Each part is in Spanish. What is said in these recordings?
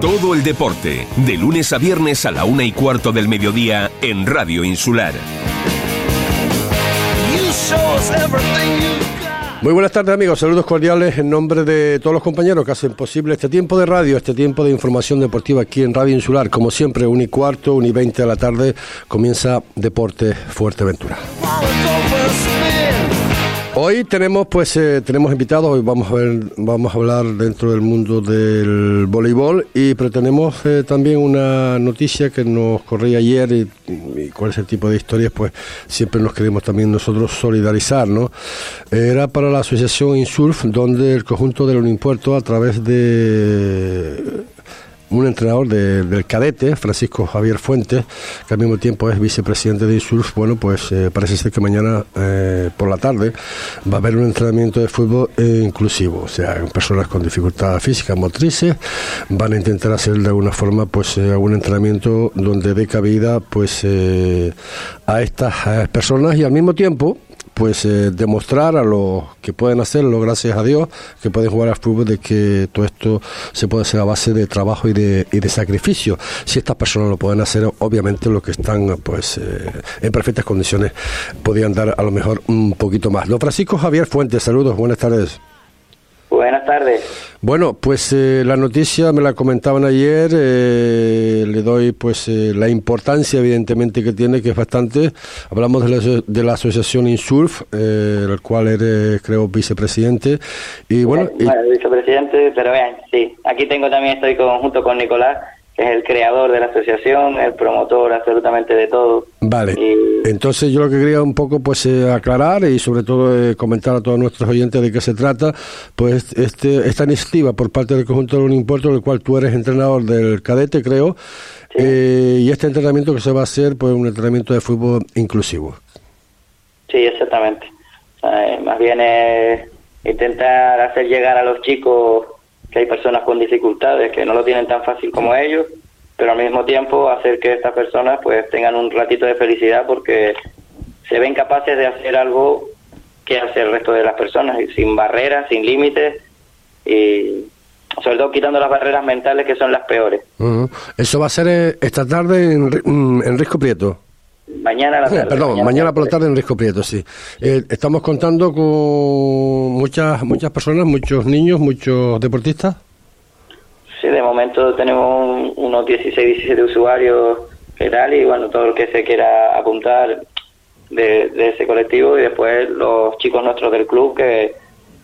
Todo el deporte, de lunes a viernes a la una y cuarto del mediodía en Radio Insular. Muy buenas tardes amigos, saludos cordiales en nombre de todos los compañeros que hacen posible este tiempo de radio, este tiempo de información deportiva aquí en Radio Insular. Como siempre, un y cuarto, un y veinte de la tarde, comienza Deporte Fuerteventura. Hoy tenemos pues eh, tenemos invitados, hoy vamos a ver, vamos a hablar dentro del mundo del voleibol y pero tenemos eh, también una noticia que nos corría ayer y, y, cuál es el tipo de historias pues siempre nos queremos también nosotros solidarizar, ¿no? Era para la asociación Insurf donde el conjunto del Unimpuerto a través de un entrenador de, del cadete, Francisco Javier Fuentes, que al mismo tiempo es vicepresidente de ISURF, bueno, pues eh, parece ser que mañana eh, por la tarde va a haber un entrenamiento de fútbol eh, inclusivo, o sea, personas con dificultades físicas, motrices, van a intentar hacer de alguna forma pues algún entrenamiento donde dé cabida pues a estas personas y al mismo tiempo pues eh, demostrar a los que pueden hacerlo, gracias a Dios, que pueden jugar al fútbol, de que todo esto se puede hacer a base de trabajo y de, y de sacrificio. Si estas personas lo pueden hacer, obviamente los que están pues eh, en perfectas condiciones podrían dar a lo mejor un poquito más. Don Francisco Javier Fuentes, saludos, buenas tardes. Buenas tardes. Bueno, pues eh, la noticia me la comentaban ayer, eh, le doy pues eh, la importancia evidentemente que tiene, que es bastante. Hablamos de la, de la asociación Insurf, eh, el cual eres creo vicepresidente. Y bueno, vicepresidente, pero vean, sí, aquí tengo también, estoy con, junto con Nicolás es el creador de la asociación, el promotor absolutamente de todo. Vale. Y... Entonces yo lo que quería un poco pues eh, aclarar y sobre todo eh, comentar a todos nuestros oyentes de qué se trata, pues este esta iniciativa por parte del conjunto de un impuesto del cual tú eres entrenador del cadete, creo, sí. eh, y este entrenamiento que se va a hacer pues un entrenamiento de fútbol inclusivo. Sí, exactamente. Sea, más bien es intentar hacer llegar a los chicos que hay personas con dificultades que no lo tienen tan fácil como ellos, pero al mismo tiempo hacer que estas personas pues tengan un ratito de felicidad porque se ven capaces de hacer algo que hace el resto de las personas, sin barreras, sin límites y sobre todo quitando las barreras mentales que son las peores. Uh -huh. Eso va a ser esta tarde en, en Risco Prieto. Mañana a la tarde. Perdón, mañana, mañana por la tarde en Risco Prieto, sí. Eh, estamos contando con muchas muchas personas, muchos niños, muchos deportistas. Sí, de momento tenemos unos 16, 17 usuarios y tal, y bueno, todo el que se quiera apuntar de, de ese colectivo y después los chicos nuestros del club que,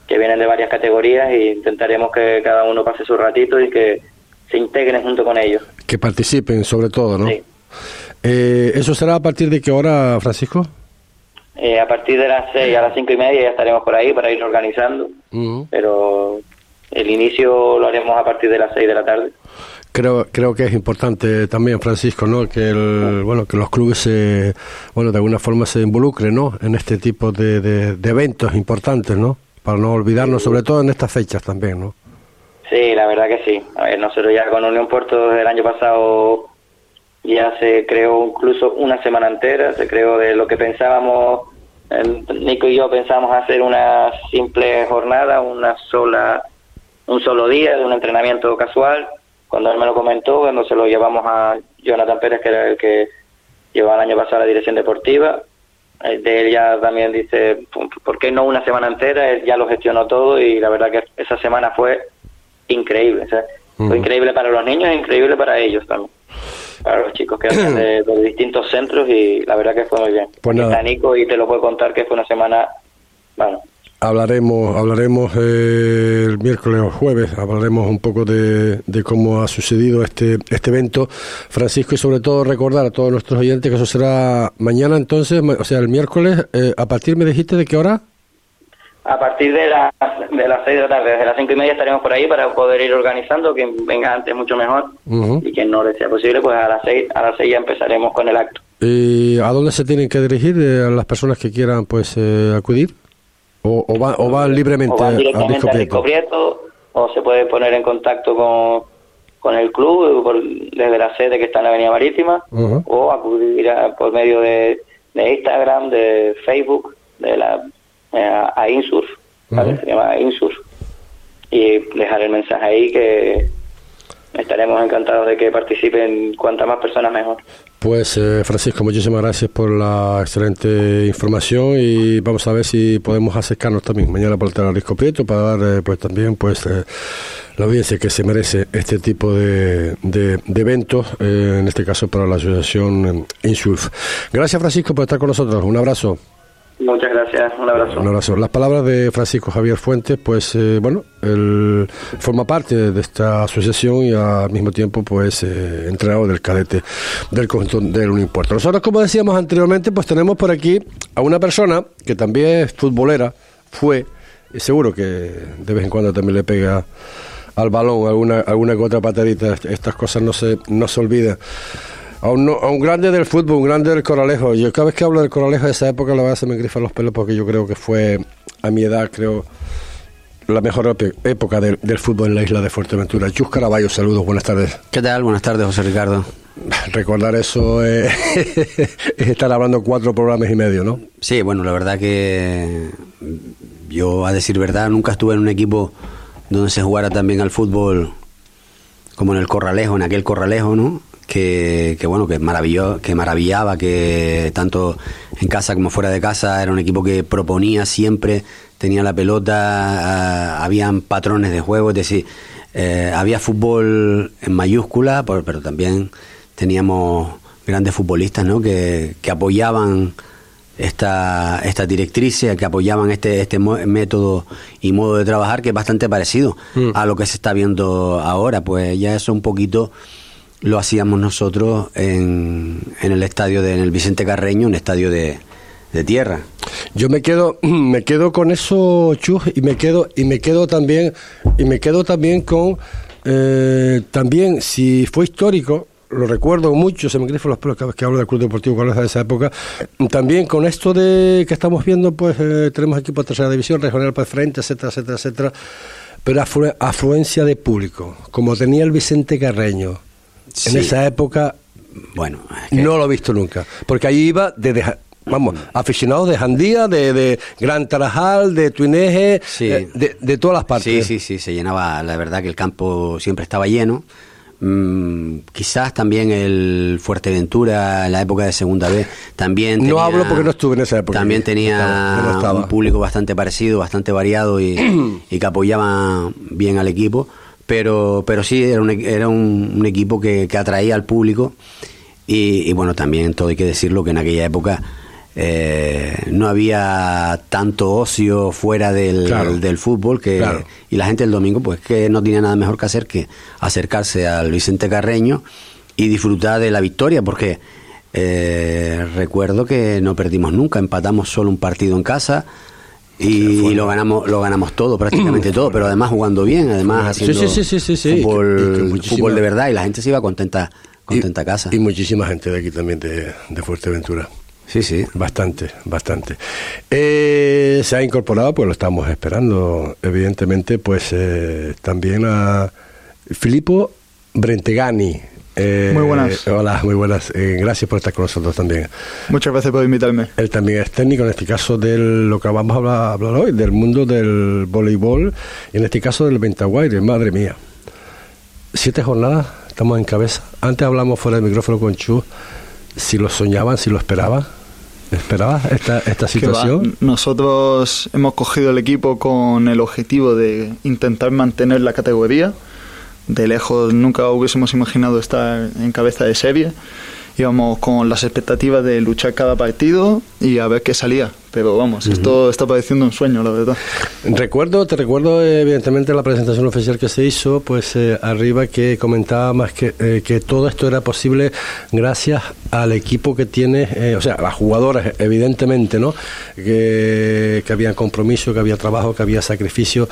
que vienen de varias categorías e intentaremos que cada uno pase su ratito y que se integren junto con ellos. Que participen sobre todo, ¿no? Sí. Eh, ¿Eso será a partir de qué hora, Francisco? Eh, a partir de las seis a las cinco y media ya estaremos por ahí para ir organizando, uh -huh. pero el inicio lo haremos a partir de las seis de la tarde. Creo, creo que es importante también, Francisco, ¿no? Que el, bueno, que los clubes se, bueno, de alguna forma se involucren, ¿no? En este tipo de, de, de eventos importantes, ¿no? Para no olvidarnos, sobre todo en estas fechas también, ¿no? Sí, la verdad que sí. A ver, nosotros ya con Unión Puerto desde el año pasado ya se creó incluso una semana entera, se creó de lo que pensábamos, Nico y yo pensábamos hacer una simple jornada, una sola, un solo día de un entrenamiento casual. Cuando él me lo comentó, cuando se lo llevamos a Jonathan Pérez, que era el que llevaba el año pasado la dirección deportiva, de él ya también dice, ¿por qué no una semana entera? Él ya lo gestionó todo y la verdad que esa semana fue increíble. O sea, uh -huh. Fue increíble para los niños e increíble para ellos también para los chicos que hacen de, de, distintos centros y la verdad que fue muy bien. Pues Está Nico y te lo puedo contar que fue una semana, bueno. Hablaremos, hablaremos eh, el miércoles o jueves, hablaremos un poco de, de, cómo ha sucedido este, este evento, Francisco, y sobre todo recordar a todos nuestros oyentes que eso será mañana entonces, o sea, el miércoles, eh, a partir, me dijiste, ¿de qué hora? A partir de las de las seis de la tarde, desde las cinco y media estaremos por ahí para poder ir organizando, quien venga antes mucho mejor uh -huh. y quien no le sea posible, pues a las seis a las seis ya empezaremos con el acto. ¿Y a dónde se tienen que dirigir eh, las personas que quieran pues eh, acudir? ¿O, o, va, o van libremente o van directamente a Disco Prieto? o se puede poner en contacto con, con el club por, desde la sede que está en la Avenida Marítima uh -huh. o acudir a, por medio de, de Instagram, de Facebook, de la a, a Insurf, ¿vale? Uh -huh. se llama Insurf, y dejar el mensaje ahí que, estaremos encantados de que participen cuantas más personas mejor. Pues eh, Francisco, muchísimas gracias por la excelente información y vamos a ver si podemos acercarnos también mañana por el Telarisco Prieto para dar eh, pues también pues eh, la audiencia que se merece este tipo de, de, eventos, en este caso para la asociación Insulf. Gracias Francisco por estar con nosotros, un abrazo. Muchas gracias, un abrazo. Un abrazo. Las palabras de Francisco Javier Fuentes, pues eh, bueno, él forma parte de esta asociación y al mismo tiempo pues eh, del cadete del conjunto del Unimpuerto. Nosotros, como decíamos anteriormente, pues tenemos por aquí a una persona que también es futbolera, fue, y seguro que de vez en cuando también le pega al balón alguna, alguna que otra patadita, estas cosas no se, no se olvidan a un, grande del fútbol, un grande del Coralejo. Yo cada vez que hablo del Coralejo de esa época, la verdad se me grifan los pelos porque yo creo que fue, a mi edad, creo, la mejor época del, fútbol en la isla de Fuerteventura. Chus Caraballo, saludos, buenas tardes. ¿Qué tal? Buenas tardes, José Ricardo. Recordar eso es estar hablando cuatro programas y medio, ¿no? Sí, bueno, la verdad que yo, a decir verdad, nunca estuve en un equipo donde se jugara también al fútbol como en el Corralejo, en aquel Corralejo, ¿no? Que, bueno, que, maravilló, que maravillaba, que tanto en casa como fuera de casa era un equipo que proponía siempre, tenía la pelota, ah, habían patrones de juego, es decir, eh, había fútbol en mayúscula, pero también teníamos grandes futbolistas ¿no? que, que apoyaban esta, esta directriz, que apoyaban este, este método y modo de trabajar que es bastante parecido mm. a lo que se está viendo ahora. Pues ya eso un poquito lo hacíamos nosotros en, en el estadio de en el Vicente Carreño, un estadio de, de tierra. Yo me quedo, me quedo con eso, Chus, y me quedo, y me quedo también, y me quedo también con eh, también, si fue histórico, lo recuerdo mucho, se me grifan los pelos que hablo del Club Deportivo Carlos de esa época. También con esto de que estamos viendo, pues eh, tenemos equipo de tercera división, regional para frente, etcétera, etcétera, etcétera. Pero afluencia de público, como tenía el Vicente Carreño, en esa época, bueno, no lo he visto nunca. Porque ahí iba de, vamos, aficionados de Jandía, de, Gran Tarajal, de Tuineje, eh, de, todas las partes. Sí, sí, sí, se llenaba, la verdad que el campo siempre estaba lleno. Mm, quizás también el Fuerteventura en la época de Segunda vez también no hablo porque no estuve en esa época también tenía un público bastante parecido bastante variado y, y que apoyaba bien al equipo pero, pero sí, era un, era un, equipo que, atraía al público. Y, bueno, también todo hay que decirlo que en aquella época eh, no había tanto ocio fuera del, del fútbol que y la gente el domingo pues que no tenía nada mejor que hacer que acercarse al Vicente Carreño y disfrutar de la victoria porque eh, recuerdo que no perdimos nunca, empatamos solo un partido en casa, y, lo ganamos lo ganamos todo prácticamente todo pero además jugando bien además haciendo fútbol, de verdad y la gente se iba contenta contenta a casa. y muchísima gente de aquí también de, de Fuerteventura. Sí sí. Bastante bastante. Eh, se ha incorporado pues lo estamos esperando evidentemente pues eh, también a Filippo Brentegani eh, muy buenas. Hola, muy buenas. Eh, gracias por estar con nosotros también. Muchas gracias por invitarme. Él también es técnico, en este caso, de lo que vamos a hablar, hoy, del mundo del voleibol, y en este caso del Ventaguaire. Madre mía. Siete jornadas, estamos en cabeza. Antes hablamos fuera del micrófono con Chu, si lo soñaban, si lo esperaban. ¿Esperabas esta, esta situación? Nosotros hemos cogido el equipo con el objetivo de intentar mantener la categoría de lejos nunca hubiésemos imaginado estar en cabeza de serie. Íbamos con las expectativas de luchar cada partido y a ver qué salía. Pero vamos, esto está pareciendo un sueño, la verdad. Recuerdo, te recuerdo evidentemente la presentación oficial que se hizo, pues eh, arriba que comentaba más que, eh, que todo esto era posible gracias al equipo que tiene, eh, o sea, a las jugadoras evidentemente, ¿no? Que, que había compromiso, que había trabajo, que había sacrificio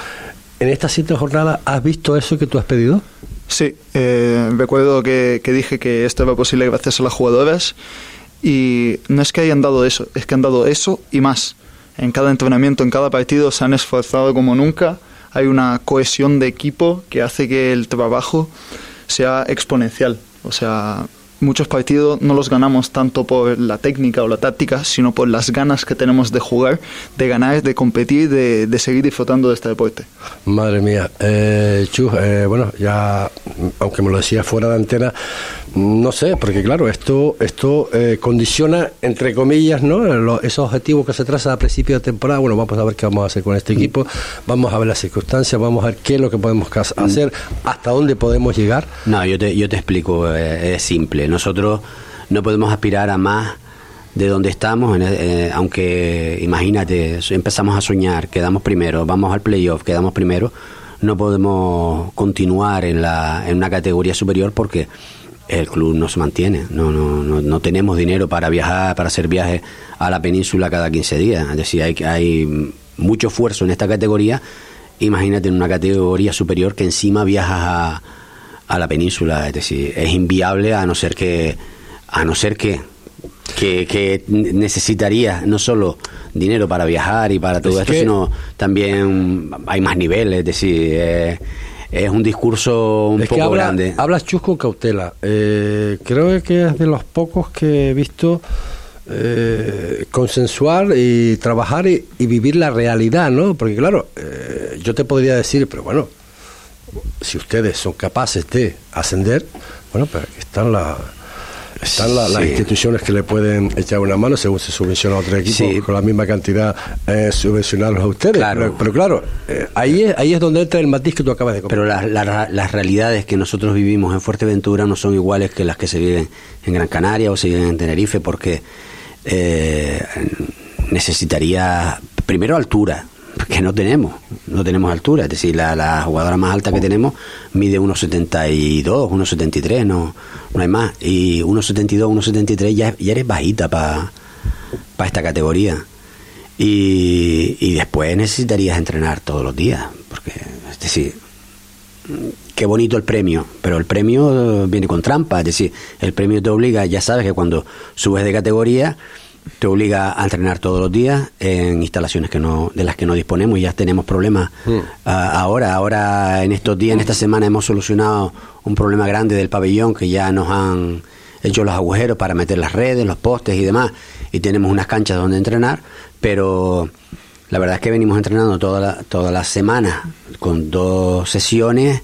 en esta siete jornadas, ¿has visto eso que tú has pedido? Sí, eh, recuerdo que, dije que esto era posible gracias a las jugadoras y no es que hayan dado eso, es que han dado eso y más. En cada entrenamiento, en cada partido se han esforzado como nunca. Hay una cohesión de equipo que hace que el trabajo sea exponencial. O sea, muchos partidos no los ganamos tanto por la técnica o la táctica, sino por las ganas que tenemos de jugar, de ganar, de competir, de, de seguir disfrutando de este deporte. Madre mía, eh, eh, bueno, ya, aunque me lo decía fuera de antena, no sé, porque claro, esto esto eh, condiciona, entre comillas, ¿no? Los- esos objetivos que se trazan a principio de temporada. Bueno, vamos a ver qué vamos a hacer con este equipo, vamos a ver las circunstancias, vamos a ver qué es lo que podemos cas- hacer, hasta dónde podemos llegar. No, yo te, yo te explico, eh, es simple. Nosotros no podemos aspirar a más de donde estamos, en- eh, aunque imagínate, empezamos a soñar, quedamos primero, vamos al playoff, quedamos primero, no podemos continuar en, la, en una categoría superior porque el club no se mantiene, no, no, no, no tenemos dinero para viajar, para hacer viajes a la península cada 15 días, es decir, hay, hay mucho esfuerzo en esta categoría, imagínate en una categoría superior que encima viajas a a la península, es decir, es inviable a no ser que a no ser que que, que necesitaría no solo dinero para viajar y para todo Es esto, que- sino también hay más niveles, es decir, eh, es un discurso un es poco que habla- grande. hablas Chus con cautela. Eh, creo que es de los pocos que he visto eh, consensuar y trabajar y, y vivir la realidad, ¿no? Porque claro, eh, yo te podría decir, pero bueno, si ustedes son capaces de ascender, bueno, pues aquí están la- están la- las instituciones que le pueden echar una mano según se subvenciona a otro equipo Sí. con la misma cantidad eh, subvencionarlos a ustedes. Claro. Pero, pero claro, eh, ahí, es, ahí es donde entra el matiz que tú acabas de Pero comentar. la- la- las realidades que nosotros vivimos en Fuerteventura no son iguales que las que se viven en Gran Canaria o se viven en Tenerife porque eh, necesitaría primero altura, que no tenemos, no tenemos altura, es decir, la, la jugadora más alta que tenemos mide 1,72, 1,73, no, no hay más, y 1,72, 1,73 ya, ya eres bajita para esta categoría. Y, y después necesitarías entrenar todos los días, porque, es decir, qué bonito el premio, pero el premio viene con trampa, es decir, el premio te obliga, ya sabes que cuando subes de categoría, te obliga a entrenar todos los días en instalaciones que no, de las que no disponemos y ya tenemos problemas. Ah, ahora, ahora en estos días, en esta semana hemos solucionado un problema grande del pabellón que ya nos han hecho los agujeros para meter las redes, los postes y demás, y tenemos unas canchas donde entrenar, pero la verdad es que venimos entrenando toda la, toda la semana con dos sesiones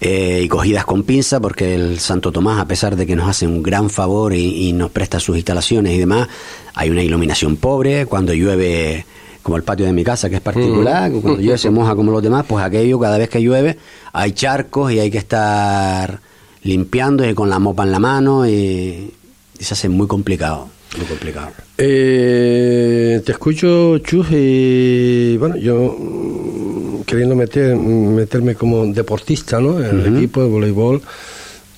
eh, y cogidas con pinza porque el Santo Tomás, a pesar de que nos hace un gran favor y, y nos presta sus instalaciones y demás, hay una iluminación pobre, cuando llueve como el patio de mi casa que es particular, que cuando llueve se moja como los demás, pues aquello cada vez que llueve hay charcos y hay que estar limpiando y con la mopa en la mano y, y se hace muy complicado, muy complicado. Eh, te escucho, Chus, y bueno, yo mm, queriendo meter, meterme como deportista ¿no? en el equipo de voleibol,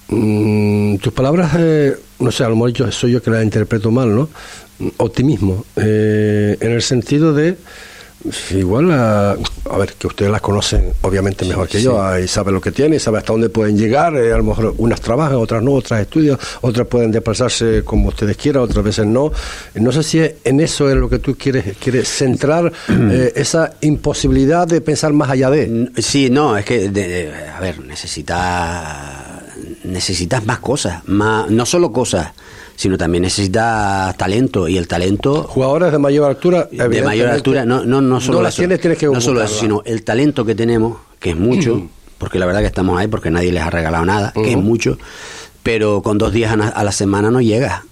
mm, tus palabras, eh, no sé, a lo mejor yo, soy yo que las interpreto mal, ¿no? Optimismo, eh, en el sentido de, igual, a, a ver, que ustedes las conocen obviamente mejor que yo, y saben lo que tienen, y saben hasta dónde pueden llegar, eh, a lo mejor unas trabajan, otras no, otras estudian, otras pueden desplazarse como ustedes quieran, otras veces no. No sé si es en eso es lo que tú quieres, quieres centrar eh, esa imposibilidad de pensar más allá de. Sí, no, es que, de- de- a ver, necesitas necesitas más cosas, más, no solo cosas, sino también necesitas talento y el talento Jugadores de mayor altura, de mayor altura, no, no, no solo no las eso, tienes, tienes que no solo eso, sino el talento que tenemos, que es mucho, porque la verdad que estamos ahí porque nadie les ha regalado nada, que es mucho, pero con dos días a, la semana no llegas.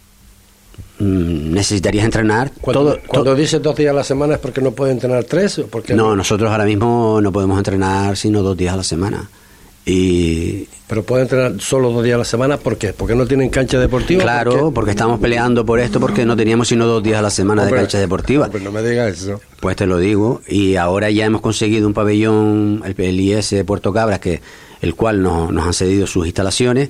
Mm, necesitarías entrenar Cuando, todo, cuando to- dices dos días a la semana es porque no pueden entrenar tres, o porque no, nosotros ahora mismo no podemos entrenar sino dos días a la semana. Y pero pueden entrenar solo dos días a la semana, ¿por qué? Porque no tienen cancha deportiva. claro, porque estamos peleando por esto porque no teníamos sino dos días a la semana Hombre, de cancha deportiva. hombre, no me digas eso. Pues te lo digo, y ahora ya hemos conseguido un pabellón, el, el IS de Puerto Cabras, que el cual nos, nos han cedido sus instalaciones,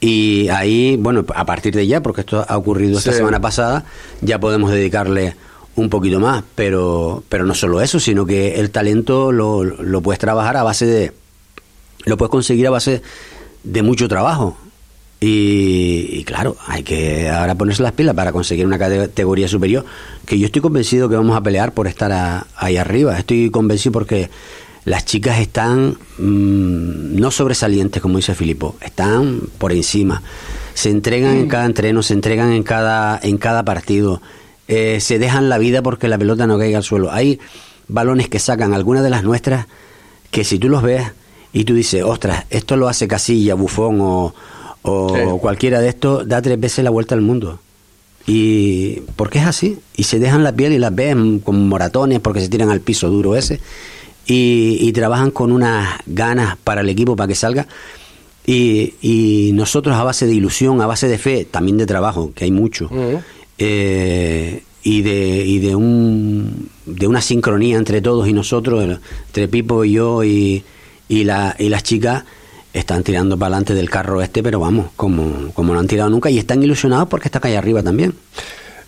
y ahí, bueno, a partir de ya, porque esto ha ocurrido esta Sí. semana pasada, ya podemos dedicarle un poquito más, pero, pero no solo eso, sino que el talento lo, lo puedes trabajar a base de, lo puedes conseguir a base de mucho trabajo. Y, y claro, hay que ahora ponerse las pilas para conseguir una categoría superior, que yo estoy convencido que vamos a pelear por estar a- ahí arriba. Estoy convencido porque las chicas están mm, no sobresalientes, como dice Filipo, están por encima. se entregan en cada entreno, se entregan en cada, en cada partido, eh, se dejan la vida porque la pelota no caiga al suelo. Hay balones que sacan algunas de las nuestras que si tú los ves y tú dices, ostras, esto lo hace Casilla, Bufón o, o cualquiera de estos, da tres veces la vuelta al mundo. Y porque es así, y se dejan la piel y las ven con moratones porque se tiran al piso duro ese, y, trabajan con unas ganas para el equipo para que salga. Y, y, nosotros a base de ilusión, a base de fe, también de trabajo, que hay mucho, eh, y, de, y de, un, de una sincronía entre todos y nosotros, entre Pipo y yo y, y, la, y las chicas, están tirando para adelante del carro este, pero vamos, como, como no han tirado nunca y están ilusionados porque está calle arriba también.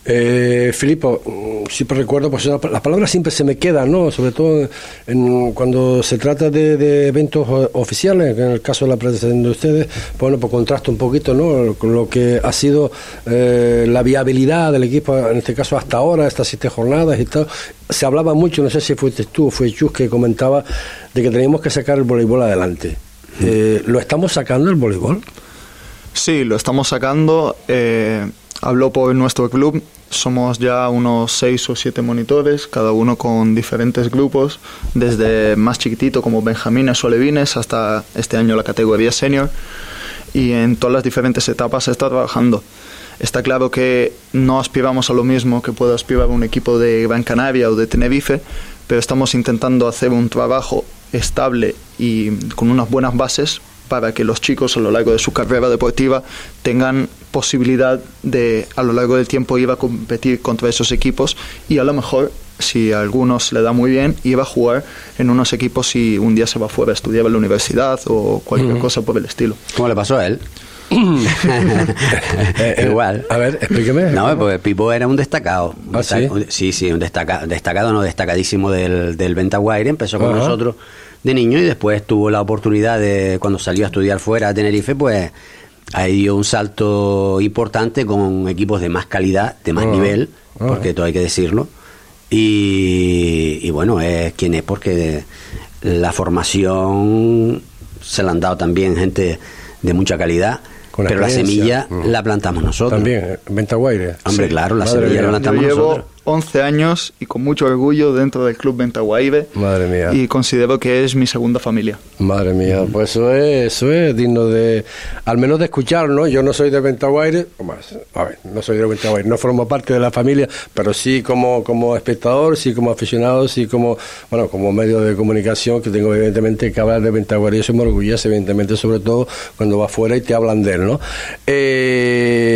Eh, Filipo, mm, siempre recuerdo, pues las palabras siempre se me quedan, ¿no? Sobre todo en, cuando se trata de, eventos oficiales, en el caso de la presentación de ustedes, bueno, pues contrasto un poquito, ¿no? Con lo que ha sido eh, la viabilidad del equipo, en este caso hasta ahora, estas siete jornadas y tal. Se hablaba mucho, no sé si fuiste tú o fue Chus que comentaba de que teníamos que sacar el voleibol adelante. Eh, ¿Lo estamos sacando el voleibol? Sí, lo estamos sacando. Eh, habló por nuestro club. Somos ya unos seis o siete monitores, cada uno con diferentes grupos, desde más chiquitito como Benjamines o Levines hasta este año la categoría senior. Y en todas las diferentes etapas se está trabajando. Está claro que no aspiramos a lo mismo que puede aspirar un equipo de Gran Canaria o de Tenerife, pero estamos intentando hacer un trabajo estable y con unas buenas bases para que los chicos a lo largo de su carrera deportiva tengan posibilidad de a lo largo del tiempo ir a competir contra esos equipos y a lo mejor si a algunos le da muy bien iba a jugar en unos equipos si un día se va fuera a estudiar en la universidad o cualquier cosa por el estilo. ¿Cómo le pasó a él? Eh, eh, Igual. A ver, explíqueme. No, pues Pipo era un destacado. ¿Ah, sí? sí, sí, un destacado, destacado no, destacadísimo del, del Ventaguaire. Empezó con nosotros de niño y después tuvo la oportunidad de, cuando salió a estudiar fuera a Tenerife, pues ahí dio un salto importante con equipos de más calidad, de más nivel, porque todo hay que decirlo. Y, y bueno, es quien es porque la formación se la han dado también gente de mucha calidad pero la semilla mm. la plantamos nosotros. También, Venta Guaire. Hombre, claro, la semilla la plantamos Yo llevo nosotros. 11 años y con mucho orgullo dentro del club Ventaguaire. Madre mía. Y considero que es mi segunda familia. Madre mía, pues eso es, eso es digno de, al menos de escuchar, ¿no? Yo no soy de Ventaguaire, a ver, no soy de Ventaguaire, no formo parte de la familia, pero sí como, como espectador, sí como aficionado, sí como, bueno, como medio de comunicación que tengo evidentemente que hablar de Ventaguaire. Yo soy muy orgulloso, evidentemente, sobre todo cuando va afuera y te hablan de él, ¿no? Eh,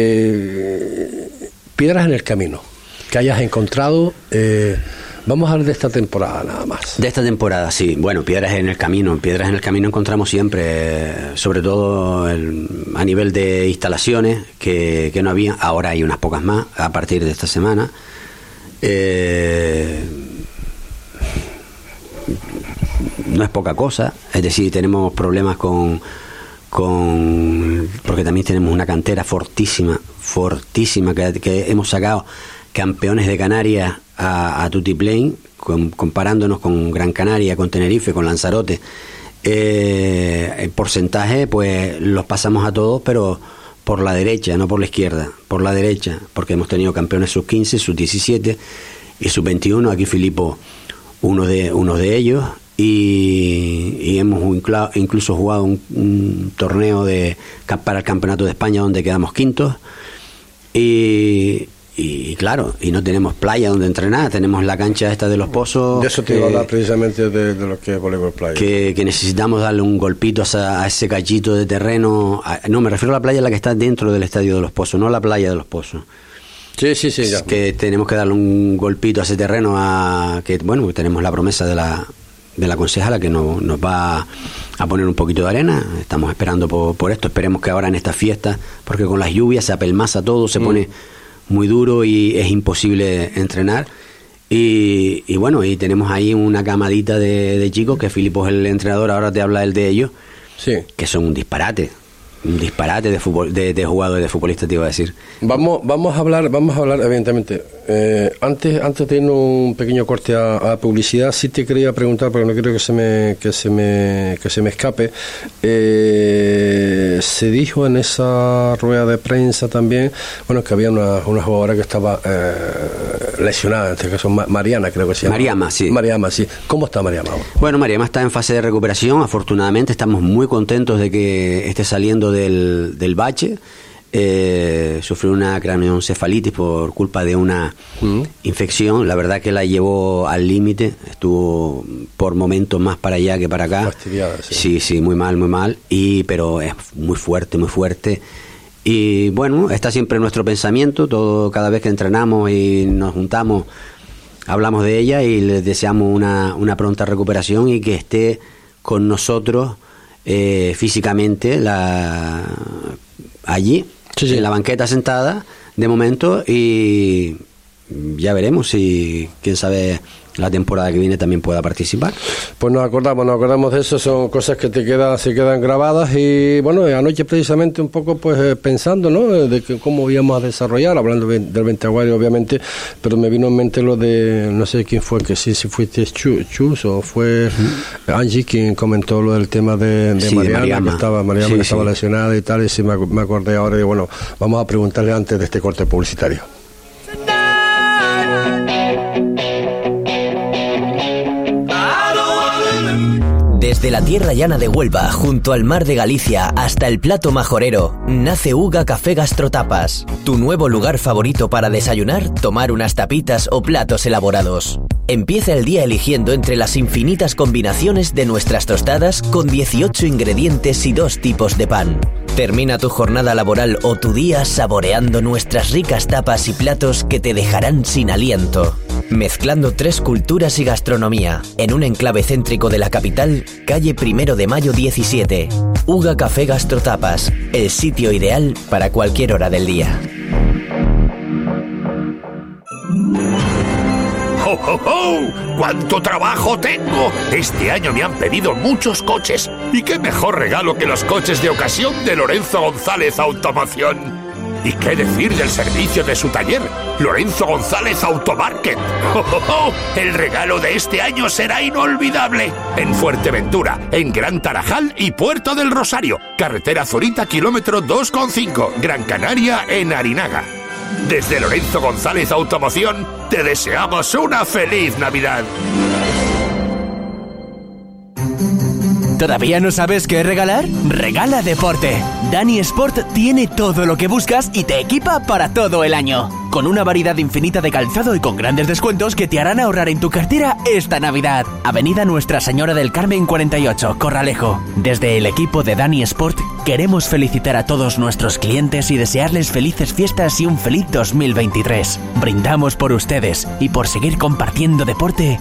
piedras en el camino que hayas encontrado. Eh, vamos a hablar de esta temporada nada más. De esta temporada, sí. Bueno, piedras en el camino. Piedras en el camino encontramos siempre, sobre todo a nivel de instalaciones, que, no había. Ahora hay unas pocas más a partir de esta semana. Eh, no es poca cosa, es decir, tenemos problemas con, con porque también tenemos una cantera fortísima, fortísima que, que hemos sacado campeones de Canarias a, a Tutiplane, comparándonos con Gran Canaria, con Tenerife, con Lanzarote. Eh, el porcentaje, pues los pasamos a todos, pero por la derecha, no por la izquierda, por la derecha, porque hemos tenido campeones sub 15, sub 17 y sub 21. Aquí Filipo, uno de, uno de ellos, y, hemos incluso jugado un, un, torneo de, para el Campeonato de España donde quedamos quintos. Y, y claro, y no tenemos playa donde entrenar, tenemos la cancha esta de los pozos. De eso te iba a hablar precisamente de, lo que es voleibol playa. Que, necesitamos darle un golpito a, ese cachito de terreno. no, me refiero a la playa la que está dentro del estadio de los pozos, no la playa de los pozos. Sí, sí, sí. Ya. Que tenemos que darle un golpito a ese terreno, a que bueno, tenemos la promesa de la, de la concejala que nos va a poner un poquito de arena. Estamos esperando por, esto. Esperemos que ahora en esta fiesta, porque con las lluvias se apelmaza todo, se mm. pone muy duro y es imposible entrenar. Y, y bueno, y tenemos ahí una camadita de, chicos, que Filipo es el entrenador, ahora te habla él de ellos, sí. que son un disparate. un disparate de fútbol de, de jugadores de futbolistas te iba a decir Vamos, vamos a hablar, vamos a hablar, evidentemente. Eh, antes, antes de irnos un pequeño corte a, a publicidad, sí te quería preguntar, porque no quiero que se me, que se me, que se me escape. Eh, se dijo en esa rueda de prensa también, bueno, que había una, una jugadora que estaba eh, lesionada, en este caso Ma- Mariana, creo que se llama. Mariama, sí. Mariama, sí. ¿Cómo está Mariama? Bueno, Mariama está en fase de recuperación. Afortunadamente, estamos muy contentos de que esté saliendo del, del bache. Eh, sufrió una craneoencefalitis por culpa de una infección. La verdad que la llevó al límite. Estuvo por momentos más para allá que para acá. Fastidiada, sí. sí, sí, muy mal, muy mal. Y pero es muy fuerte, muy fuerte. Y bueno, está siempre en nuestro pensamiento. Todo cada vez que entrenamos y nos juntamos hablamos de ella y le deseamos una, una pronta recuperación y que esté con nosotros eh, físicamente la, allí, En la banqueta sentada, de momento, y ya veremos si, quién sabe, la temporada que viene también pueda participar. Pues nos acordamos, nos acordamos de eso, son cosas que te quedan, se quedan grabadas y bueno, anoche precisamente un poco pues eh, pensando, ¿no? Eh, De que cómo íbamos a desarrollar, hablando de- del Ventaguario obviamente, pero me vino en mente lo de, no sé quién fue, que sí, si fuiste Chu- Chus o fue Angie quien comentó lo del tema de, de Sí, de Mariana, que estaba, Mariama Sí, que estaba sí. lesionada y tal, y sí me, me acordé ahora y bueno, vamos a preguntarle antes de este corte publicitario. Desde la tierra llana de Huelva, junto al mar de Galicia, hasta el plato majorero, nace Uga Café Gastrotapas, tu nuevo lugar favorito para desayunar, tomar unas tapitas o platos elaborados. Empieza el día eligiendo entre las infinitas combinaciones de nuestras tostadas con 18 ingredientes y dos tipos de pan. Termina tu jornada laboral o tu día saboreando nuestras ricas tapas y platos que te dejarán sin aliento. Mezclando tres culturas y gastronomía, en un enclave céntrico de la capital, calle Primero de Mayo 17. Uga Café Gastrotapas, el sitio ideal para cualquier hora del día. ¡Oh, oh, oh! ¡Cuánto trabajo tengo! Este año me han pedido muchos coches. ¿Y qué mejor regalo que los coches de ocasión de Lorenzo González Automoción? ¿Y qué decir del servicio de su taller? Lorenzo González Automarket. ¡Oh, oh, oh! El regalo de este año será inolvidable. En Fuerteventura, en Gran Tarajal y Puerto del Rosario. Carretera Zurita, kilómetro 2,5. Gran Canaria, en Arinaga. Desde Lorenzo González Automoción, te deseamos una feliz Navidad. ¿Todavía no sabes qué regalar? Regala deporte. Dani Sport tiene todo lo que buscas y te equipa para todo el año. Con una variedad infinita de calzado y con grandes descuentos que te harán ahorrar en tu cartera esta Navidad. Avenida Nuestra Señora del Carmen 48, Corralejo. Desde el equipo de Dani Sport queremos felicitar a todos nuestros clientes y desearles felices fiestas y un feliz 2023. Brindamos por ustedes y por seguir compartiendo deporte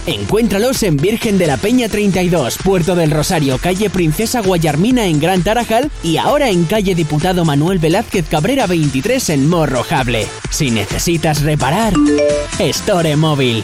Encuéntralos en Virgen de la Peña 32, Puerto del Rosario, calle Princesa Guayarmina en Gran Tarajal y ahora en calle Diputado Manuel Velázquez Cabrera 23 en Morrojable. Si necesitas reparar, Store Móvil.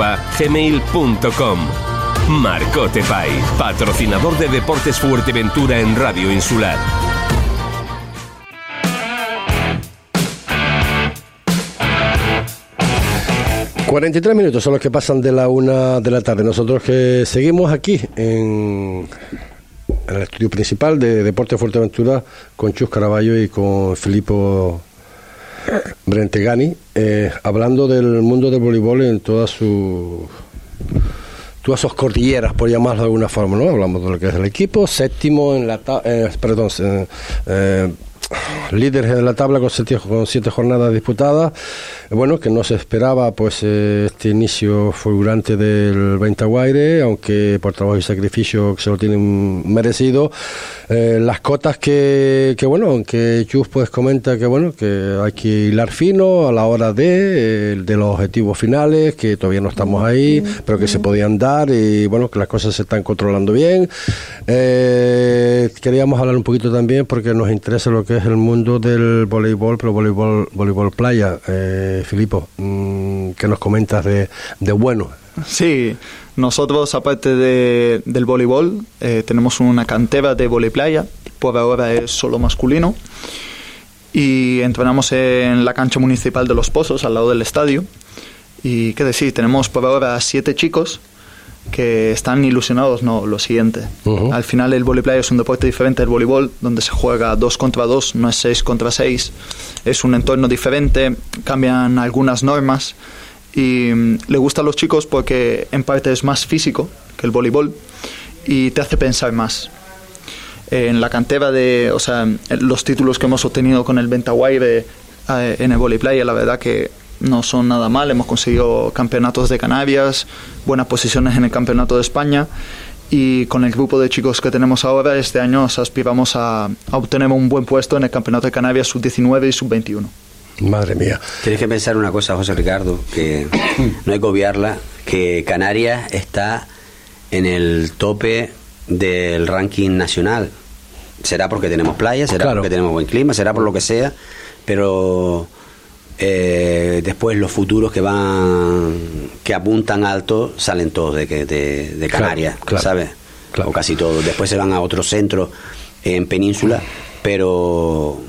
gmail.com. Marcote patrocinador de Deportes Fuerteventura en Radio Insular. 43 minutos son los que pasan de la una de la tarde. Nosotros que seguimos aquí en, en el estudio principal de Deporte Fuerteventura con Chus Caraballo y con Filippo Brentegani, eh, hablando del mundo del voleibol en todas sus todas sus cordilleras, por llamarlo de alguna forma, ¿no? Hablamos de lo que es el equipo, séptimo en la ta- eh, perdón, eh, líderes de la tabla con siete, con siete jornadas disputadas. Bueno, que no se esperaba pues eh, este inicio fulgurante del Ventaguaire, aunque por trabajo y sacrificio se lo tienen merecido. Eh, las cotas que, que, bueno, aunque Chus pues comenta que bueno, que hay que hilar fino a la hora de, eh, de los objetivos finales, que todavía no estamos ahí, pero que se podían dar y bueno, que las cosas se están controlando bien. Eh, queríamos hablar un poquito también porque nos interesa lo que es el mundo del voleibol, pero voleibol, voleibol playa. Eh, Filipo, mm, ¿qué nos comentas de, bueno? Sí, nosotros aparte de, del voleibol eh, tenemos una cantera de voleiplaya, por ahora es solo masculino, y entrenamos en la cancha municipal de Los Pozos, al lado del estadio. Y qué decir, tenemos por ahora siete chicos que están ilusionados, no, lo siguiente. Al final el voleiplaya es un deporte diferente del voleibol, donde se juega dos contra dos, no es seis contra seis. Es un entorno diferente, cambian algunas normas y mm, le gusta a los chicos porque en parte es más físico que el voleibol y te hace pensar más. En la cantera de, o sea, los títulos que hemos obtenido con el Ventaguaire eh, en el voleiplaya, la verdad que no son nada mal. Hemos conseguido campeonatos de Canarias, buenas posiciones en el campeonato de España y con el grupo de chicos que tenemos ahora, este año os aspiramos a, a obtener un buen puesto en el campeonato de Canarias sub-19 y sub-21. Madre mía. Tienes que pensar una cosa, José Ricardo, que no hay que obviarla, que Canarias está en el tope del ranking nacional. Será porque tenemos playas, será Claro. porque tenemos buen clima, será por lo que sea, pero eh, después los futuros que van, que apuntan alto, salen todos de, de, de Canarias, claro, ¿sabes? claro. O casi todos. Después se van a otro centro en península, pero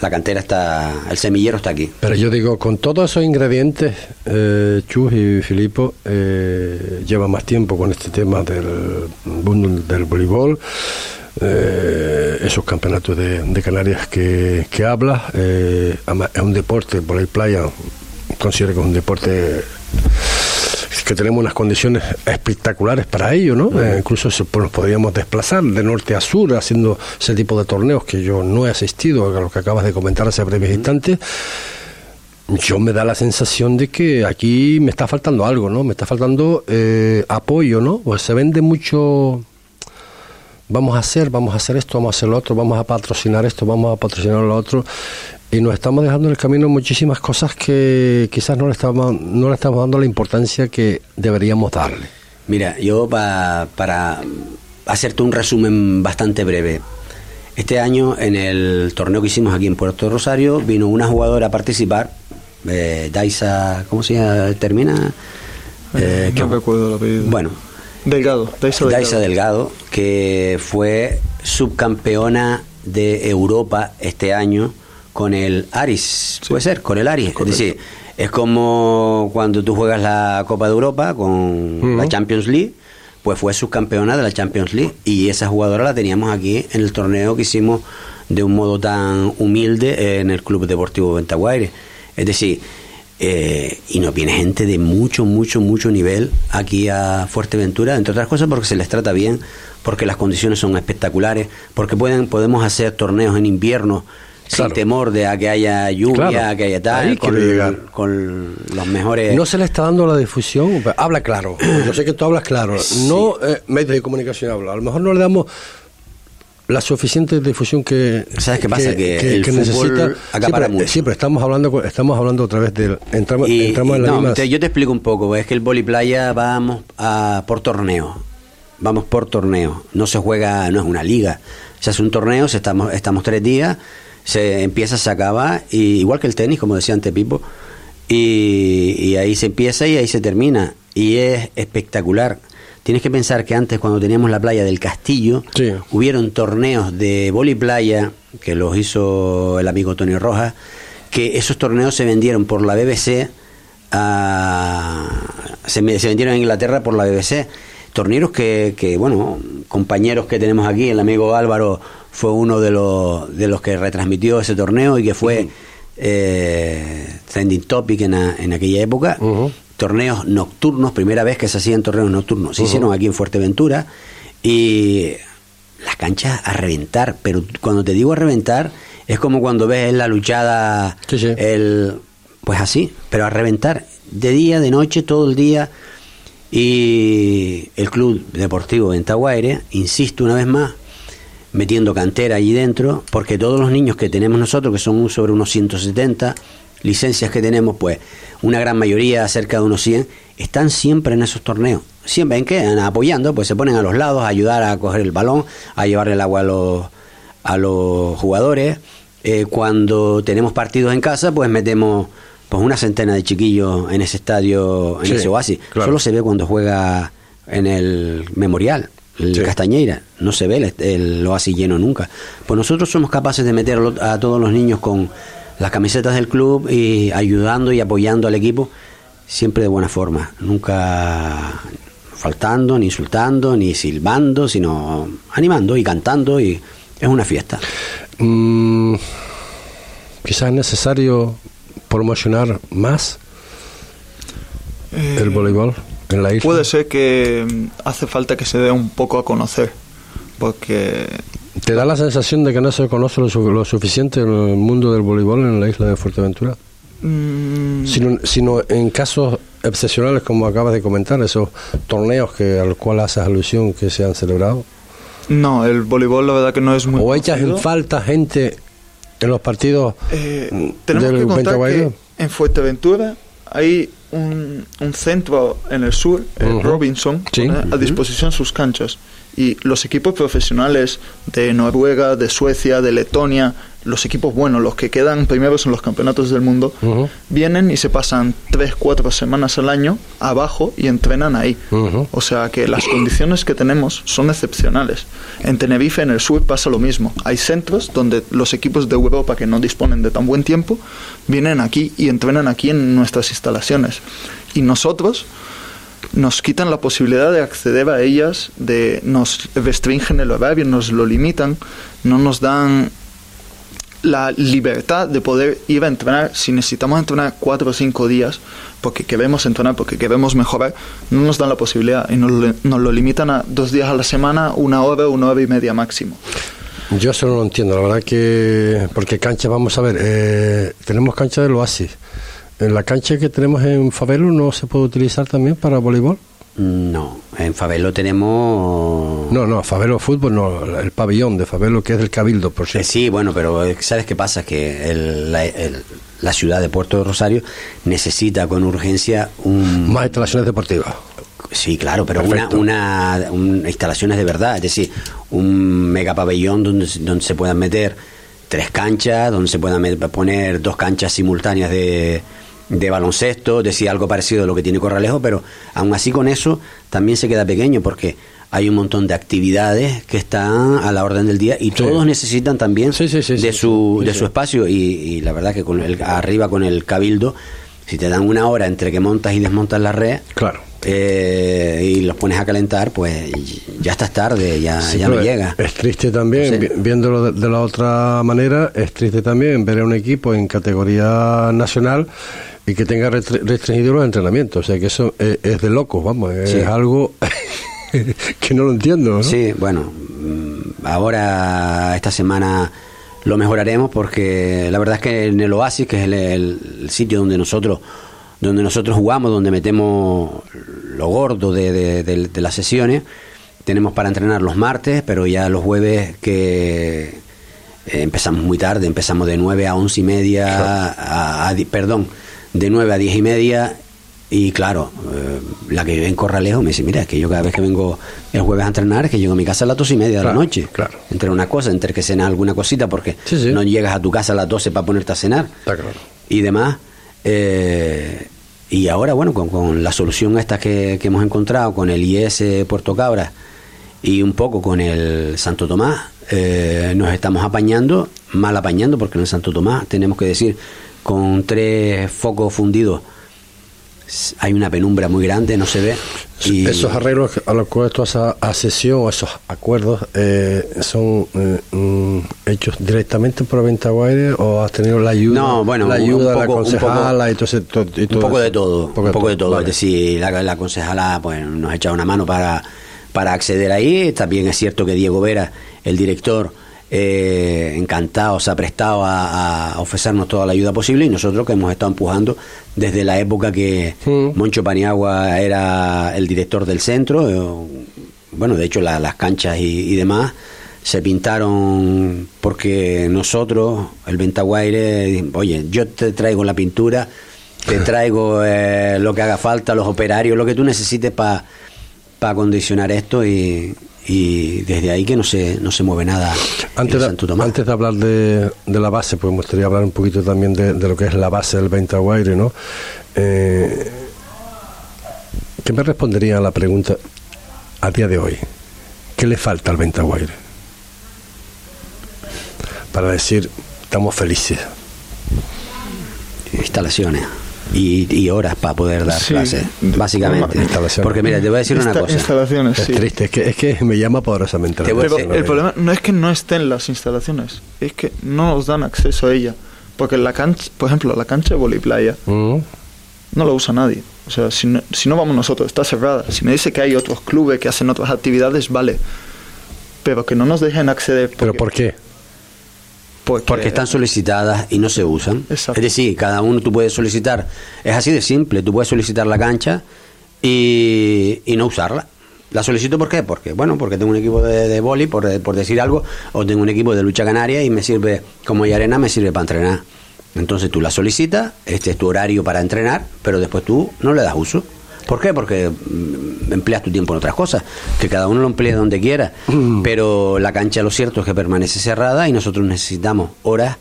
la cantera está, el semillero está aquí. Pero yo digo, con todos esos ingredientes, eh, Chus y Filipo eh, llevan más tiempo con este tema del del voleibol, eh, esos campeonatos de, de Canarias que, que hablas, eh, es un deporte, el voleibol playa, considero que es un deporte que tenemos unas condiciones espectaculares para ello, ¿no? Eh, incluso se- pues, nos podríamos desplazar de norte a sur haciendo ese tipo de torneos que yo no he asistido, a lo que acabas de comentar hace breves instantes. Yo me da la sensación de que aquí me está faltando algo, ¿no? Me está faltando eh, apoyo, ¿no? Pues se vende mucho vamos a hacer, vamos a hacer esto, vamos a hacer lo otro, vamos a patrocinar esto, vamos a patrocinar lo otro. Y nos estamos dejando en el camino muchísimas cosas que quizás no le estamos, no le estamos dando la importancia que deberíamos darle. Mira, yo pa- para hacerte un resumen bastante breve. Este año en el torneo que hicimos aquí en Puerto Rosario vino una jugadora a participar, eh, Daisa, ¿cómo se llama? termina? Eh, que- no recuerdo el apellido. bueno, Delgado, Daisa Delgado. Daisa Delgado, que fue subcampeona de Europa este año con el Aris, puede ser, con el Aris. Es decir, es como cuando tú juegas la Copa de Europa con la Champions League, pues fue subcampeona de la Champions League y esa jugadora la teníamos aquí en el torneo que hicimos de un modo tan humilde en el Club Deportivo Ventaguaire. Es decir, eh, y nos viene gente de mucho, mucho, mucho nivel aquí a Fuerteventura, entre otras cosas porque se les trata bien, porque las condiciones son espectaculares, porque pueden podemos hacer torneos en invierno Claro. sin temor de a que haya lluvia, Claro. a que haya tal, con, con los mejores... No se le está dando la difusión, habla claro. Yo sé que tú hablas claro. No eh, medios de comunicación habla. A lo mejor no le damos la suficiente difusión que ¿Sabes qué pasa? Que el fútbol acapara pero, mucho. sí, pero estamos hablando estamos hablando otra vez de entramos, Y- entramos y en la no, misma te- yo te explico un poco. Es que el boli playa vamos a, por torneo. Vamos por torneo. No se juega, no es una liga. Se hace un torneo, se estamos, estamos tres días, se empieza, se acaba, y igual que el tenis, como decía antes Pipo. Y, y ahí se empieza y ahí se termina. Y es espectacular. Tienes que pensar que antes, cuando teníamos la playa del Castillo, Sí. hubieron torneos de boli playa que los hizo el amigo Tony Rojas, que esos torneos se vendieron por la BBC, a- se, vendieron en Inglaterra por la BBC. Torneos que, que, bueno, compañeros que tenemos aquí, el amigo Álvaro fue uno de los, de los que retransmitió ese torneo y que fue eh, trending topic en, a- en aquella época. Torneos nocturnos, primera vez que se hacían torneos nocturnos. Se hicieron aquí en Fuerteventura y las canchas a reventar, pero cuando te digo a reventar, es como cuando ves la luchada, Sí, sí. el pues así, pero a reventar, de día, de noche, todo el día. Y el Club Deportivo Ventaguaire, insisto una vez más, metiendo cantera allí dentro, porque todos los niños que tenemos nosotros, que son sobre unos 170 licencias que tenemos, pues una gran mayoría, cerca de unos 100, están siempre en esos torneos. Siempre en qué? apoyando, pues se ponen a los lados a ayudar a coger el balón, a llevarle el agua a los, a los jugadores. Eh, cuando tenemos partidos en casa, pues metemos pues una centena de chiquillos en ese estadio, en Sí, ese oasis. claro. Solo se ve cuando juega en el Memorial, el Sí. Castañeira. No se ve el, el oasis lleno nunca. Pues nosotros somos capaces de meter a todos los niños con las camisetas del club y ayudando y apoyando al equipo, siempre de buena forma. Nunca faltando, ni insultando, ni silbando, sino animando y cantando y es una fiesta. Mm, quizás es necesario promocionar más el voleibol en la isla. Puede ser que mm, hace falta que se dé un poco a conocer, porque ¿Te da la sensación de que no se conoce lo, su- lo suficiente en el mundo del voleibol en la isla de Fuerteventura? mm, Sino, sino en casos excepcionales, como acabas de comentar, esos torneos que al cual haces alusión que se han celebrado. no, el voleibol la verdad que no es muy ¿O echas en falta gente en los partidos Eh, mm, tenemos del que contar que en Fuerteventura hay un, un centro en el sur, el Ujú. Robinson, Sí. pone a disposición sus canchas. Y los equipos profesionales de Noruega, de Suecia, de Letonia, los equipos buenos, los que quedan primeros en los campeonatos del mundo, vienen y se pasan tres, cuatro semanas al año abajo y entrenan ahí. O sea que las condiciones que tenemos son excepcionales. En Tenerife, en el sur, pasa lo mismo. Hay centros donde los equipos de Europa que no disponen de tan buen tiempo vienen aquí y entrenan aquí en nuestras instalaciones. Y nosotros nos quitan la posibilidad de acceder a ellas, de nos restringen el horario, nos lo limitan, no nos dan la libertad de poder ir a entrenar si necesitamos entrenar cuatro o cinco días porque queremos entrenar, porque queremos mejorar, no nos dan la posibilidad y nos lo, nos lo limitan a dos días a la semana, una hora, una hora y media máximo. Yo eso no lo entiendo, la verdad que... Porque cancha, vamos a ver, eh, tenemos cancha del Oasis. ¿En la cancha que tenemos en Favelo no se puede utilizar también para voleibol? No, en Favelo tenemos... No, no, Favelo Fútbol no, el pabellón de Favelo que es del Cabildo, por Eh, cierto. sí, bueno, pero eh, ¿sabes qué pasa? Que el- la, el- la ciudad de Puerto de Rosario necesita con urgencia un... Más instalaciones deportivas. Sí, claro, pero una, Perfecto. una, un- instalaciones de verdad, es decir, un mega pabellón donde, se- donde se puedan meter tres canchas, donde se puedan poner dos canchas simultáneas de, de baloncesto, es decir, algo parecido a lo que tiene Corralejo, pero aún así con eso también se queda pequeño porque hay un montón de actividades que están a la orden del día y todos necesitan también Sí, sí, sí, de su de su espacio y, y la verdad que con el, arriba con el cabildo si te dan una hora entre que montas y desmontas la red Claro. Eh, y los pones a calentar, pues ya estás tarde, ya, Sí, ya no llega. Es triste también, No sé. vi- viéndolo de, de la otra manera, es triste también ver a un equipo en categoría nacional y que tenga restre- restringido los entrenamientos. O sea que eso es, es de locos, vamos, es Sí. algo que no lo entiendo. ¿no? Sí, bueno, mm, ahora esta semana lo mejoraremos porque la verdad es que en el Oasis, que es el sitio donde nosotros donde nosotros jugamos, donde metemos lo gordo de, de- de- de las sesiones, tenemos para entrenar los martes, pero ya los jueves que eh, empezamos muy tarde, empezamos de 9 a 11 y media, a, perdón, de 9 a 10 y media. Y claro, eh, la que vive en Corralejo me dice, mira, es que yo cada vez que vengo el jueves a entrenar, es que llego a mi casa a las 12 y media de la noche. claro. Entre una cosa, entre que cenas alguna cosita, porque Sí, sí. no llegas a tu casa a las 12 para ponerte a cenar Está claro. y demás. Eh, y ahora, bueno, con, con la solución esta que, que hemos encontrado, con el IS Puerto Cabra y un poco con el Santo Tomás, eh, nos estamos apañando, mal apañando, porque en el Santo Tomás tenemos que decir, con tres focos fundidos hay una penumbra muy grande, no se ve. Y Esos arreglos a los cuales tú haces accesión o esos acuerdos eh, son eh, mm, hechos directamente por Ventaguaire o has tenido la ayuda, No, bueno, la un ayuda de la poco- un concejala y todo, ese- to- y un todo poco eso? de todo, un poco, de todo. vale. Es decir, la, la concejala pues, nos ha echado una mano para, para acceder ahí. También es cierto que Diego Vera, el director, eh, encantado, se ha prestado a, a ofrecernos toda la ayuda posible y nosotros que hemos estado empujando desde la época que. Moncho Paniagua era el director del centro. eh, bueno, de hecho la- las canchas y, y demás se pintaron porque nosotros, el Ventaguaire, oye, yo te traigo la pintura, te traigo eh, lo que haga falta, los operarios, lo que tú necesites para acondicionar esto y, y desde ahí que no se, no se mueve nada. Antes en Santo antes de hablar de, de la base, pues me gustaría hablar un poquito también de, de lo que es la base del Ventaguaire, ¿no? Eh, ¿Qué me respondería a la pregunta a día de hoy? ¿Qué le falta al Ventaguaire? Para decir, estamos felices. instalaciones y, y horas para poder dar Sí. clases, básicamente. Instalaciones. Porque mira, te voy a decir una cosa. Instalaciones, Es sí. triste, es que, es que me llama poderosamente. Pero la el problema no es que no estén las instalaciones, es que no nos dan acceso a ella. Porque la cancha, por ejemplo, la cancha de voliplaya Mm. no la usa nadie. O sea, si no, si no vamos nosotros, está cerrada. Si me dice que hay otros clubes que hacen otras actividades, vale. Pero que no nos dejen acceder. ¿Pero por qué? Porque, Porque están solicitadas y no se usan. Exacto. Es decir, cada uno tú puedes solicitar, es así de simple, tú puedes solicitar la cancha y, y no usarla. La solicito ¿por qué? Porque, bueno, porque tengo un equipo de, de boli, por, por decir algo, o tengo un equipo de lucha canaria y me sirve, como hay arena, me sirve para entrenar. Entonces tú la solicitas, este es tu horario para entrenar, pero después tú no le das uso. ¿Por qué? Porque mm, empleas tu tiempo en otras cosas, que cada uno lo emplee donde quiera. Pero la cancha lo cierto es que permanece cerrada y nosotros necesitamos horas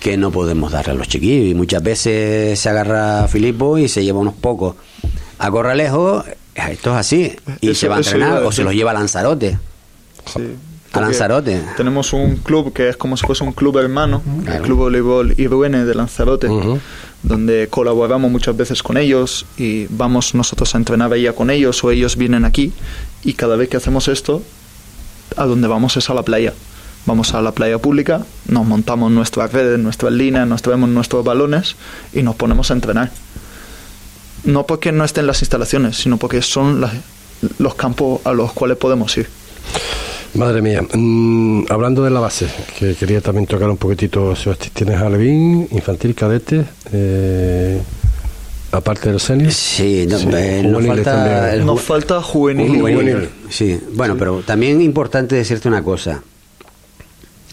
que no podemos darle a los chiquillos. Y muchas veces se agarra a Filipo y se lleva unos pocos a Corralejo, esto es así, y Eso- se va a entrenar o se los lleva a Lanzarote. Sí. A Lanzarote. Tenemos un club que es como si fuese un club hermano, Claro. el Club Voleibol Iruene de Lanzarote, donde colaboramos muchas veces con ellos y vamos nosotros a entrenar allá con ellos o ellos vienen aquí y cada vez que hacemos esto, a donde vamos es a la playa. Vamos a la playa pública, nos montamos nuestras redes, nuestras líneas, nos traemos nuestros balones y nos ponemos a entrenar. No porque no estén las instalaciones, sino porque son las- los campos a los cuales podemos ir. Madre mía, mm, hablando de la base, que quería también tocar un poquitito, Sebastián, tienes alevín, infantil, cadete, eh, aparte del senior. Sí, no, Sí, eh, nos falta también. el Nos ju- falta juvenil. un juvenil. juvenil. Sí, bueno, pero también importante decirte una cosa.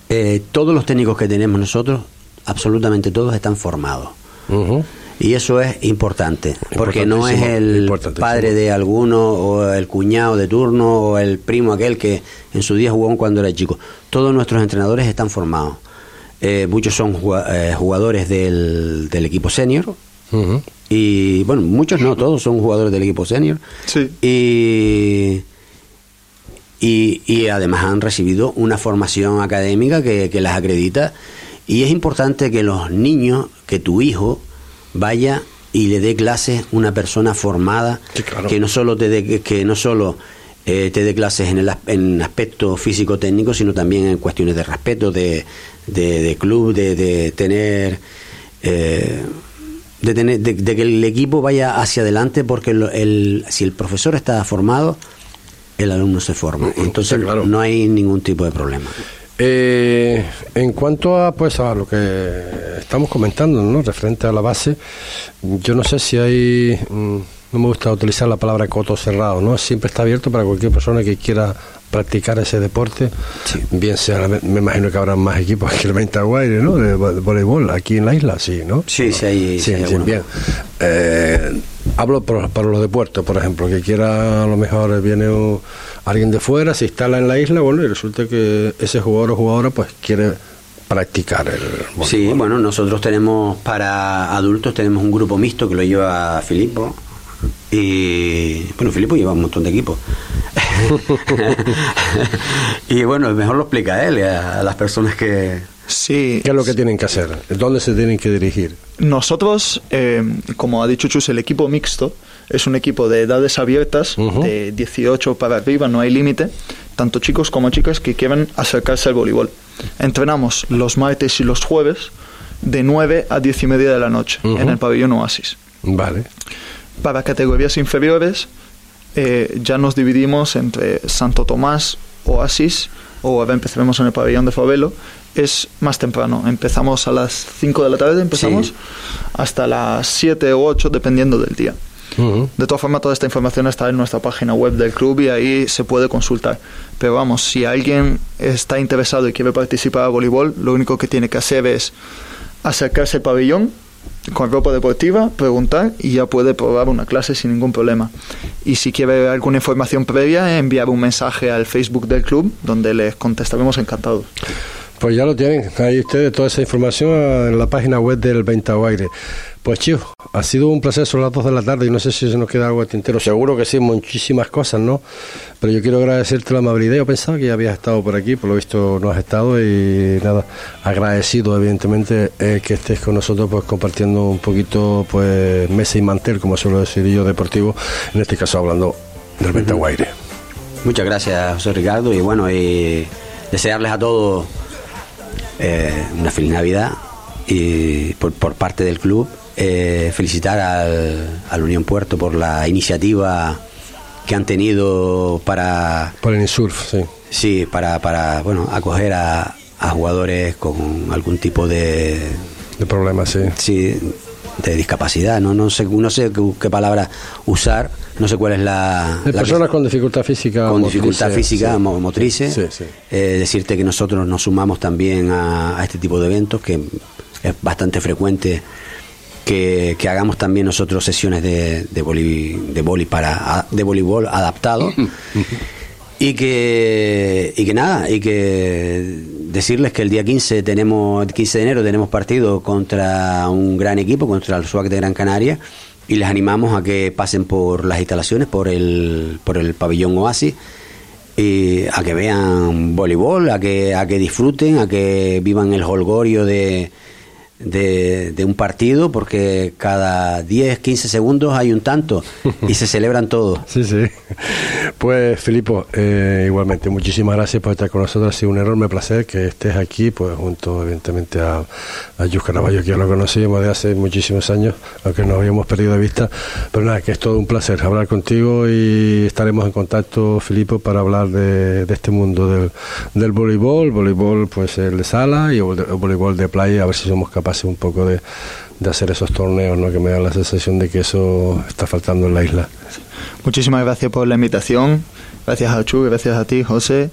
Eh, todos los técnicos que tenemos nosotros, absolutamente todos, están formados. Y eso es importante, porque no es el padre de alguno o el cuñado de turno o el primo aquel que en su día jugó cuando era chico. Todos nuestros entrenadores están formados. Eh, muchos son eh, jugadores del, del equipo senior y bueno, muchos no, todos son jugadores del equipo senior. Sí. Y, y, y además han recibido una formación académica que, que las acredita. Y es importante que los niños, que tu hijo vaya y le dé clases una persona formada, Sí, claro. que no solo te dé, que no solo eh, te dé clases en el en aspecto físico técnico, sino también en cuestiones de respeto, de, de, de club, de, de tener eh, de, tener, de, de que el equipo vaya hacia adelante porque lo- el, si el profesor está formado, el alumno se forma. Entonces claro. no hay ningún tipo de problema. Eh, en cuanto a pues a lo que estamos comentando, ¿no? referente a la base, yo no sé si hay, mm, no me gusta utilizar la palabra coto cerrado, ¿no? Siempre está abierto para cualquier persona que quiera practicar ese deporte, bien sea, me imagino que habrá más equipos que el Ventaguaire, ¿no? De, vo- de voleibol aquí en la isla, sí, ¿no? Sí, sí hay- sí hay alguno. bien. Eh, hablo por- para los deportes, por ejemplo, que quiera, a lo mejor viene un- alguien de fuera, se instala en la isla, bueno, y resulta que ese jugador o jugadora pues quiere practicar el voleibol. Sí, bueno, nosotros tenemos para adultos tenemos un grupo mixto que lo lleva Filipo y bueno, Filipo lleva un montón de equipos. y bueno, mejor lo explica él a, a las personas que Sí. ¿Qué es lo que tienen que hacer? ¿Dónde se tienen que dirigir? Nosotros, eh, como ha dicho Chus, el equipo mixto es un equipo de edades abiertas, Ujú. de 18 para arriba, no hay límite, tanto chicos como chicas que quieran acercarse al voleibol. Entrenamos los martes y los jueves de 9 a 10 y media de la noche Ujú. en el pabellón Oasis. Vale. Para categorías inferiores eh, ya nos dividimos entre Santo Tomás, Oasis, o ahora empezaremos en el pabellón de Fabelo. Es más temprano, empezamos a las 5 de la tarde, empezamos Sí. hasta las 7 o 8, dependiendo del día. De todas formas, toda esta información está en nuestra página web del club y ahí se puede consultar. Pero vamos, si alguien está interesado y quiere participar a voleibol, lo único que tiene que hacer es acercarse al pabellón con ropa deportiva, preguntar y ya puede probar una clase sin ningún problema. Y si quiere alguna información previa, enviar un mensaje al Facebook del club donde les contestaremos encantados. Pues ya lo tienen, ahí ustedes toda esa información en la página web del Ventaguaire. Pues chicos, ha sido un placer, son las 2 de la tarde y no sé si se nos queda algo de tintero, seguro que sí, muchísimas cosas, ¿no? Pero yo quiero agradecerte la amabilidad, yo pensaba que ya habías estado por aquí, por lo visto no has estado y nada, agradecido evidentemente eh, que estés con nosotros pues compartiendo un poquito pues mesa y mantel, como suelo decir yo, deportivo, en este caso hablando del Ventaguaire. Muchas gracias, José Ricardo, y bueno, y desearles a todos eh, una feliz Navidad y por, por parte del club. eh, felicitar al, al Unión Puerto por la iniciativa que han tenido para Por el Insurf, sí. sí para, para bueno acoger a, a jugadores con algún tipo de De problemas, sí. sí, de discapacidad no no sé no sé qué, qué palabra usar no sé cuál es la, De la que- personas con dificultad física. con dificultad física, sí. mo- motrices. Sí, sí. Eh, decirte que nosotros nos sumamos también a, a este tipo de eventos, que es bastante frecuente que, que hagamos también nosotros sesiones de, de, boli, de, boli para, de voleibol adaptado. Y que, y que nada, y que decirles que el día 15 tenemos, el 15 de enero tenemos partido contra un gran equipo, contra el SUAC de Gran Canaria, y les animamos a que pasen por las instalaciones, por el, por el pabellón Oasis, y a que vean voleibol, a que, a que disfruten, a que vivan el holgorio de, de, de un partido, porque cada 10, 15 segundos hay un tanto y se celebran todos. Sí, sí. Pues, Filipo, eh, igualmente, muchísimas gracias por estar con nosotros. Ha sido un enorme placer que estés aquí, pues junto, evidentemente, a, a Yus que ya lo conocíamos de hace muchísimos años, aunque nos habíamos perdido de vista. Pero nada, que es todo un placer hablar contigo y estaremos en contacto, Filipo, para hablar de, de este mundo del, del voleibol, voleibol, pues el de sala y el voleibol de playa, a ver si somos capaces un poco de, de hacer esos torneos, ¿no? que me da la sensación de que eso está faltando en la isla. Muchísimas gracias por la invitación. Gracias a Chu, gracias a ti, José.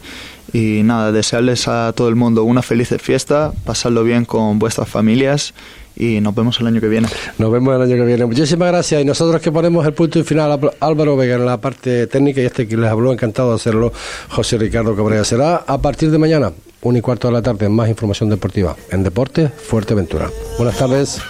Y nada, desearles a todo el mundo una feliz fiesta, pasarlo bien con vuestras familias y nos vemos el año que viene. Nos vemos el año que viene. Muchísimas gracias. Y nosotros que ponemos el punto y final, Álvaro- Álvaro Vega en la parte técnica y este que les habló, encantado de hacerlo, José Ricardo Cabrera. Será a partir de mañana, un y cuarto de la tarde, más información deportiva en Deporte Fuerteventura. Buenas tardes.